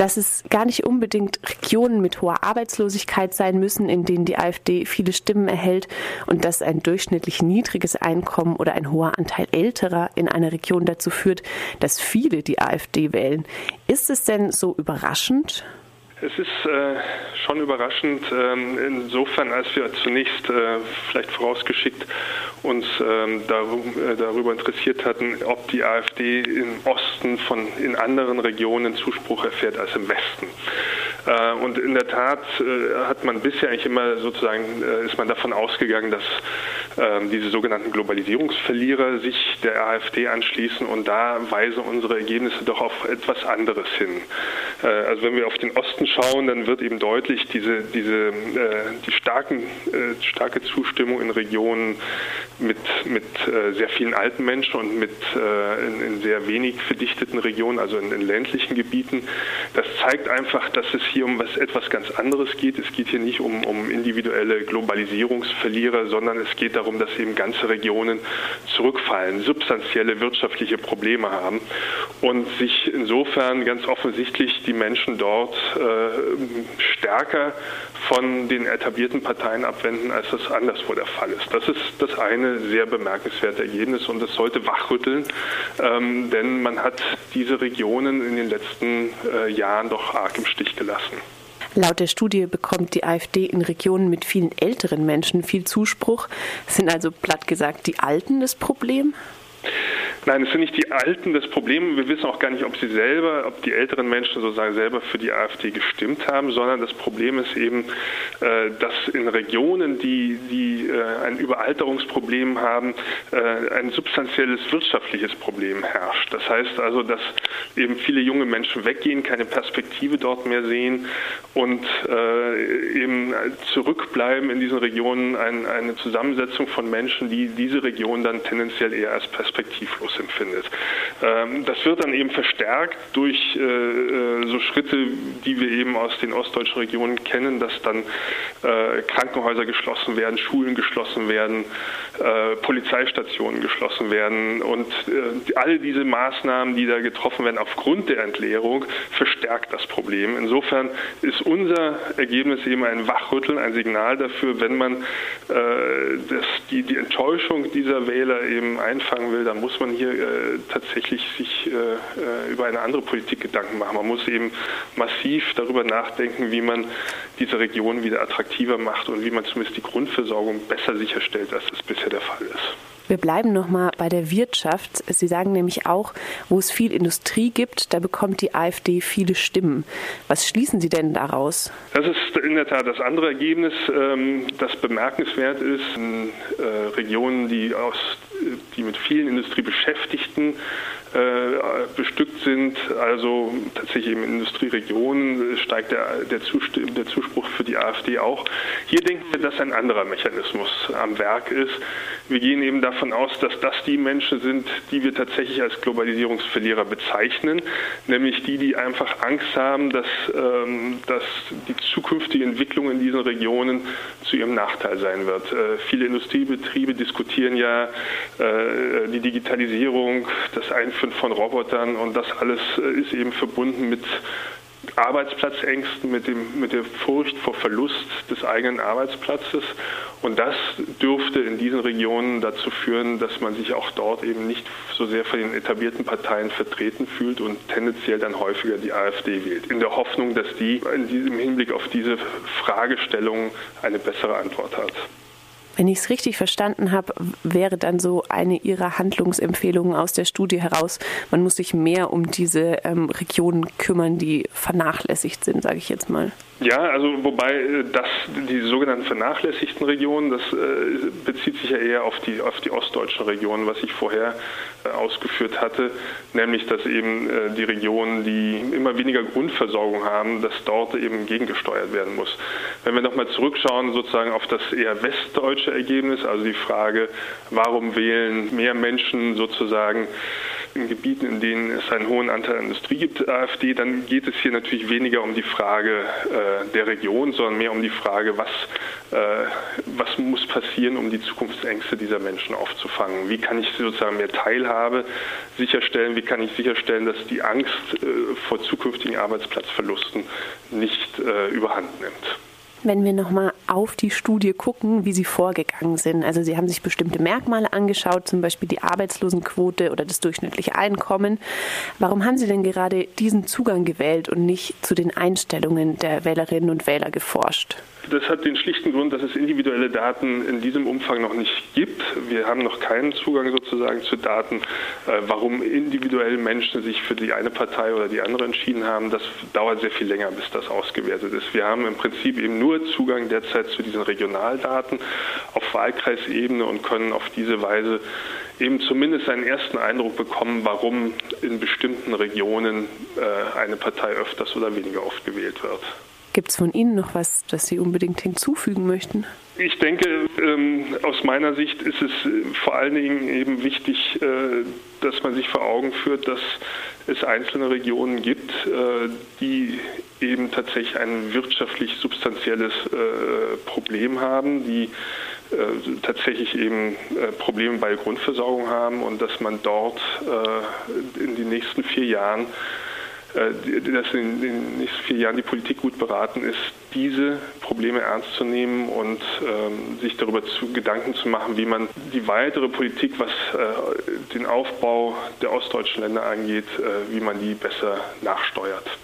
dass es gar nicht unbedingt Regionen mit hoher Arbeitslosigkeit sein müssen, in denen die AfD viele Stimmen erhält und dass ein durchschnittlich niedriges Einkommen oder ein hoher Anteil Älterer in einer Region dazu führt, dass viele die AfD wählen. Ist es denn so überraschend? Es ist äh, schon überraschend, ähm, insofern, als wir zunächst äh, vielleicht vorausgeschickt uns ähm, darum, äh, darüber interessiert hatten, ob die AfD im Osten von in anderen Regionen Zuspruch erfährt als im Westen. Äh, und in der Tat äh, hat man bisher eigentlich immer sozusagen, äh, ist man davon ausgegangen, dass diese sogenannten Globalisierungsverlierer sich der AfD anschließen und da weisen unsere Ergebnisse doch auf etwas anderes hin. Also wenn wir auf den Osten schauen, dann wird eben deutlich diese, diese die starken, starke Zustimmung in Regionen mit, mit sehr vielen alten Menschen und mit in, in sehr wenig verdichteten Regionen, also in, in ländlichen Gebieten. Das zeigt einfach, dass es hier um was, etwas ganz anderes geht. Es geht hier nicht um, um individuelle Globalisierungsverlierer, sondern es geht darum, dass eben ganze Regionen zurückfallen, substanzielle wirtschaftliche Probleme haben und sich insofern ganz offensichtlich die Menschen dort äh, stärker von den etablierten Parteien abwenden, als das anderswo der Fall ist. Das ist das eine sehr bemerkenswerte Ergebnis und das sollte wachrütteln, ähm, denn man hat diese Regionen in den letzten äh, Jahren doch arg im Stich gelassen. Laut der Studie bekommt die AfD in Regionen mit vielen älteren Menschen viel Zuspruch. Sind also platt gesagt die Alten das Problem? Nein, es sind nicht die Alten das Problem. Wir wissen auch gar nicht, ob sie selber, ob die älteren Menschen sozusagen selber für die AfD gestimmt haben, sondern das Problem ist eben, äh, dass in Regionen, die, die äh, ein Überalterungsproblem haben, äh, ein substanzielles wirtschaftliches Problem herrscht. Das heißt also, dass eben viele junge Menschen weggehen, keine Perspektive dort mehr sehen und eben zurückbleiben in diesen Regionen eine Zusammensetzung von Menschen, die diese Region dann tendenziell eher als perspektivlos Einfluss empfindet. Ähm, das wird dann eben verstärkt durch äh, äh, so Schritte, die wir eben aus den ostdeutschen Regionen kennen, dass dann äh, Krankenhäuser geschlossen werden, Schulen geschlossen werden, Polizeistationen geschlossen werden und alle diese Maßnahmen, die da getroffen werden aufgrund der Entleerung, verstärkt das Problem. Insofern ist unser Ergebnis eben ein Wachrütteln, ein Signal dafür, wenn man das, die, die Enttäuschung dieser Wähler eben einfangen will, dann muss man hier äh, tatsächlich sich äh, äh, über eine andere Politik Gedanken machen. Man muss eben massiv darüber nachdenken, wie man diese Region wieder attraktiver macht und wie man zumindest die Grundversorgung besser sicherstellt, als das bisher der Fall ist. Wir bleiben nochmal bei der Wirtschaft. Sie sagen nämlich auch, wo es viel Industrie gibt, da bekommt die AfD viele Stimmen. Was schließen Sie denn daraus? Das ist in der Tat das andere Ergebnis, ähm, das bemerkenswert ist. In äh, Regionen, die, aus, die mit vielen Industriebeschäftigten äh, bestückt sind, also tatsächlich in Industrieregionen steigt der, der, der, Zuspruch für die AfD auch. Hier denken wir, dass ein anderer Mechanismus am Werk ist. Wir gehen eben davon aus, dass das die Menschen sind, die wir tatsächlich als Globalisierungsverlierer bezeichnen, nämlich die, die einfach Angst haben, dass, ähm, dass die zukünftige Entwicklung in diesen Regionen zu ihrem Nachteil sein wird. Äh, viele Industriebetriebe diskutieren ja die Digitalisierung, das Einführen Einführen von Robotern und das alles äh, ist eben verbunden mit Arbeitsplatzängsten, mit, dem, mit der Furcht vor Verlust des eigenen Arbeitsplatzes. Und das dürfte in diesen Regionen dazu führen, dass man sich auch dort eben nicht so sehr von den etablierten Parteien vertreten fühlt und tendenziell dann häufiger die AfD wählt. In der Hoffnung, dass die in diesem Hinblick auf diese Fragestellung eine bessere Antwort hat. Wenn ich es richtig verstanden habe, wäre dann so eine Ihrer Handlungsempfehlungen aus der Studie heraus, man muss sich mehr um diese ähm, Regionen kümmern, die vernachlässigt sind, sage ich jetzt mal. Ja, also wobei äh, das die sogenannten vernachlässigten Regionen, das äh, bezieht sich ja eher auf die auf die ostdeutschen Regionen, was ich vorher äh, ausgeführt hatte, nämlich dass eben die Regionen, die immer weniger Grundversorgung haben, dass dort eben gegengesteuert werden muss. Wenn wir nochmal zurückschauen sozusagen auf das eher westdeutsche Ergebnis, also die Frage, warum wählen mehr Menschen sozusagen in Gebieten, in denen es einen hohen Anteil an Industrie gibt, AfD, dann geht es hier natürlich weniger um die Frage äh, der Region, sondern mehr um die Frage, was, äh, was muss passieren, um die Zukunftsängste dieser Menschen aufzufangen. Wie kann ich sozusagen mehr Teilhabe sicherstellen? Wie kann ich sicherstellen, dass die Angst äh, vor zukünftigen Arbeitsplatzverlusten nicht äh, überhand nimmt? Wenn wir nochmal auf die Studie gucken, wie Sie vorgegangen sind. Also Sie haben sich bestimmte Merkmale angeschaut, zum Beispiel die Arbeitslosenquote oder das durchschnittliche Einkommen. Warum haben Sie denn gerade diesen Zugang gewählt und nicht zu den Einstellungen der Wählerinnen und Wähler geforscht? Das hat den schlichten Grund, dass es individuelle Daten in diesem Umfang noch nicht gibt. Wir haben noch keinen Zugang sozusagen zu Daten, äh, warum individuell Menschen sich für die eine Partei oder die andere entschieden haben. Das dauert sehr viel länger, bis das ausgewertet ist. Wir haben im Prinzip eben nur Zugang derzeit zu diesen Regionaldaten auf Wahlkreisebene und können auf diese Weise eben zumindest einen ersten Eindruck bekommen, warum in bestimmten Regionen äh, eine Partei öfters oder weniger oft gewählt wird. Gibt es von Ihnen noch was, das Sie unbedingt hinzufügen möchten? Ich denke, ähm, aus meiner Sicht ist es äh, vor allen Dingen eben wichtig, äh, dass man sich vor Augen führt, dass es einzelne Regionen gibt, äh, die eben tatsächlich ein wirtschaftlich substanzielles Problem haben, die tatsächlich eben Probleme bei Grundversorgung haben und dass man dort in den nächsten vier Jahren dass in den nächsten vier Jahren die Politik gut beraten ist, diese Probleme ernst zu nehmen und ähm, sich darüber zu Gedanken zu machen, wie man die weitere Politik, was äh, den Aufbau der ostdeutschen Länder angeht, äh, wie man die besser nachsteuert.